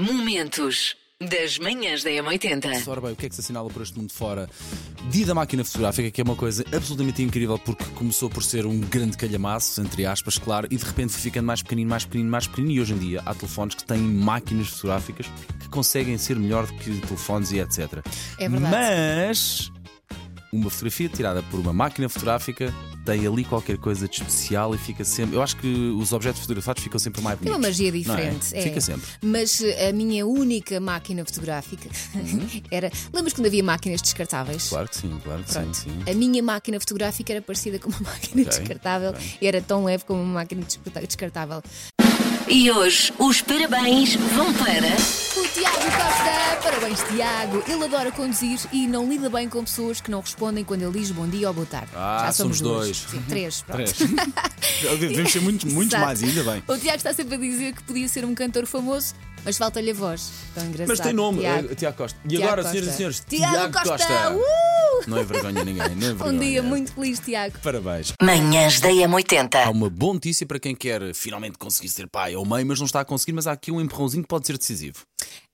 Momentos das manhãs da M80. Ora bem, o que é que se assinala por este mundo fora? Dia da máquina fotográfica, que é uma coisa absolutamente incrível porque começou por ser um grande calhamaço, entre aspas, claro, e de repente foi ficando mais pequenino, mais pequenino, mais pequenino. E hoje em dia há telefones que têm máquinas fotográficas que conseguem ser melhor do que telefones e etc. É verdade. Mas uma fotografia tirada por uma máquina fotográfica tem ali qualquer coisa de especial e fica sempre. Eu acho que os objetos fotografados ficam sempre mais Tem bonitos. uma magia é? diferente. é. Fica sempre. Mas eh, a minha única máquina fotográfica era. Lembras quando havia máquinas descartáveis? Claro que sim, claro que sim, sim. A minha máquina fotográfica era parecida com uma máquina Ok, descartável ok. e era tão leve como uma máquina descartável. E hoje os parabéns vão para. O Tiago Costa! Parabéns, Tiago! Ele adora conduzir e não lida bem com pessoas que não respondem quando ele diz bom dia ou boa tarde. Ah, Já somos, somos dois. Sim, três. Pronto. Três. Devemos ser muitos, muitos Exato. mais, ainda bem. O Tiago está sempre a dizer que podia ser um cantor famoso, mas falta-lhe a voz. Tão engraçado. Mas tem nome, Tiago. eh, Tiago Costa. E Tiago agora, Costa. senhoras e senhores, Tiago Costa! Uh! Não é vergonha ninguém, não é vergonha. Um dia muito feliz, Tiago. Parabéns. Manhãs da Há M80. uma boa notícia para quem quer finalmente conseguir ser pai ou mãe, mas não está a conseguir, mas há aqui um empurrãozinho que pode ser decisivo.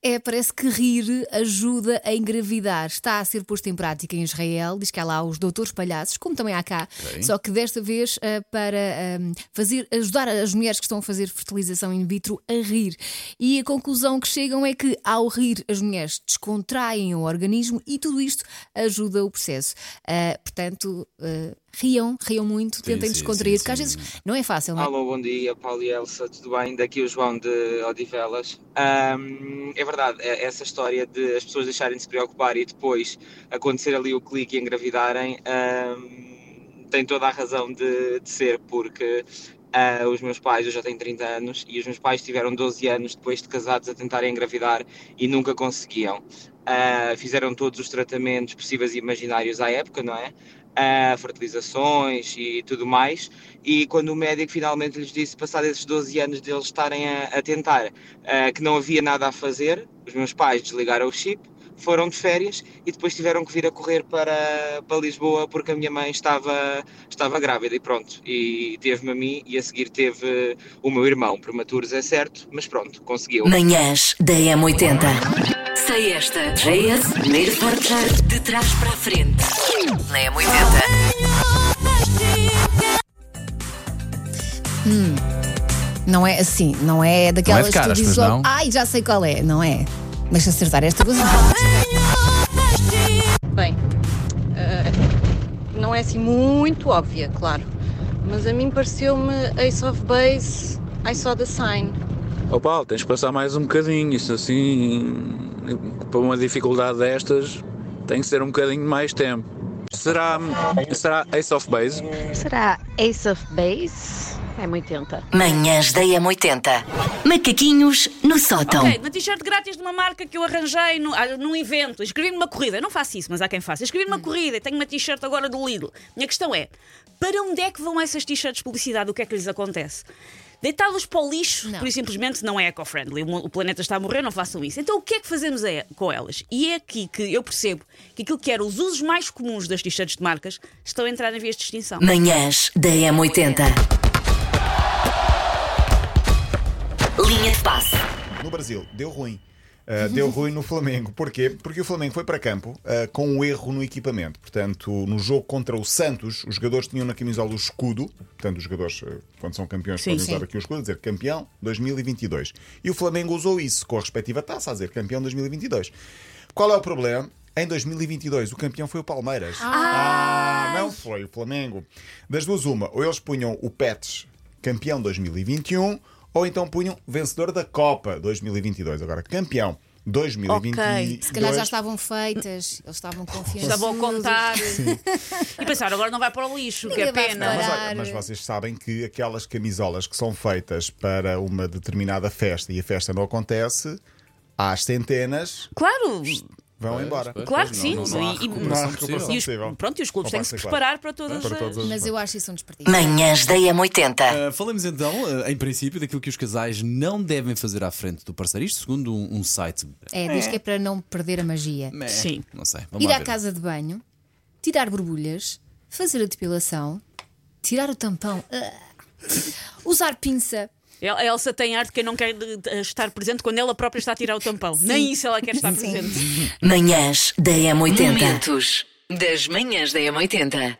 É, parece que rir ajuda a engravidar. Está a ser posto em prática em Israel. Diz que há lá os doutores palhaços, como também há cá. Só que desta vez ah, para ah, fazer, ajudar as mulheres que estão a fazer fertilização in vitro a rir. E a conclusão que chegam é que ao rir as mulheres descontraem o organismo e tudo isto ajuda o processo. Ah, portanto, ah, riam, riam muito, tentem sim, descontrair, sim, porque às vezes não é fácil, não é? Alô, bom dia, Paulo e Elsa, tudo bem? Daqui o João de Odivelas. Ahm, é verdade, é- essa história de as pessoas deixarem de se preocupar e depois acontecer ali o clique e engravidarem ahm, tem toda a razão de, de ser, porque ah, os meus pais, eu já tenho 30 anos, e os meus pais tiveram 12 anos depois de casados a tentarem engravidar e nunca conseguiam. Ah, fizeram todos os tratamentos possíveis e imaginários à época, não é? Ah, fertilizações e tudo mais. E quando o médico finalmente lhes disse, passados esses 12 anos deles estarem a, a tentar, ah, que não havia nada a fazer, os meus pais desligaram o chip, foram de férias e depois tiveram que vir a correr para, para Lisboa porque a minha mãe estava, estava grávida e pronto. E teve-me a mim e a seguir teve o meu irmão, prematuros é certo, mas pronto, conseguiu. Manhãs da M80. Sei esta. JS, primeiro portar de trás para a frente. Na M80. Não é assim, não é daquelas Não é caras, que tu dizes logo, não? ai, já sei qual é, não é? Deixa acertar esta coisa. Bem, eh, não é assim muito óbvia, claro. Mas a mim pareceu-me Ace of Base, I saw the sign. Ó Paulo, tens que passar mais um bocadinho, isso assim, para uma dificuldade destas, tem que ser um bocadinho mais tempo. Será, será Ace of Base? Será Ace of Base? É muito 80. Manhãs da M80. Macaquinhos no sótão. Ok, uma t-shirt grátis de uma marca que eu arranjei no, ah, num evento. Inscrevi numa corrida. Eu não faço isso, mas há quem faça. Inscrevi Hum. numa corrida e tenho uma t-shirt agora do Lidl. Minha questão é: para onde é que vão essas t-shirts de publicidade? O que é que lhes acontece? Deitá-los para o lixo, Não. por e simplesmente não é eco-friendly. O mu- O planeta está a morrer, não façam isso. Então o que é que fazemos é- com elas? E é aqui que eu percebo que aquilo que eram os usos mais comuns das t-shirts de marcas estão a entrar em vias de extinção. Manhãs da M80. Passe. No Brasil, deu ruim. Uh, deu ruim no Flamengo. Porquê? Porque o Flamengo foi para campo uh, com um erro no equipamento. Portanto, no jogo contra o Santos, os jogadores tinham na camisola o escudo. Portanto, os jogadores, uh, quando são campeões, Sim, podem sim. usar aqui o escudo, dizer campeão 2022. E o Flamengo usou isso com a respectiva taça, a dizer campeão 2022. Qual é o problema? Em 2022, o campeão foi o Palmeiras. Ah, não foi o Flamengo. Das duas, uma. Ou eles punham o Pets campeão 2021, ou então punham vencedor da Copa 2022. Agora, campeão 2022. Ok, Se calhar já estavam feitas, eles estavam confiantes. Estavam a contar. E pensaram, agora não vai para o lixo, que é Ninguém pena. Mas, olha, mas vocês sabem que aquelas camisolas que são feitas para uma determinada festa e a festa não acontece, às centenas Claro, vão embora. Pois, Claro pois, que sim. Não, não E- e- e os, pronto, e os clubes têm que se preparar para todas Para as. todas as- Mas eu acho isso um desperdício. Manhãs da M80. Uh, falemos então, uh, em princípio, daquilo que os casais não devem fazer à frente do parceiro. Isto segundo um, um site. É, diz que é para não perder a magia. Meh, Sim. Não sei. Vamos Ir à ver. casa de banho, tirar borbulhas, fazer a depilação, tirar o tampão, ah, usar pinça, A Elsa tem arte que não quer eh, estar presente quando ela própria está a tirar o tampão. Nem isso ela quer estar presente. Manhãs da M80. Momentos das manhãs da M80.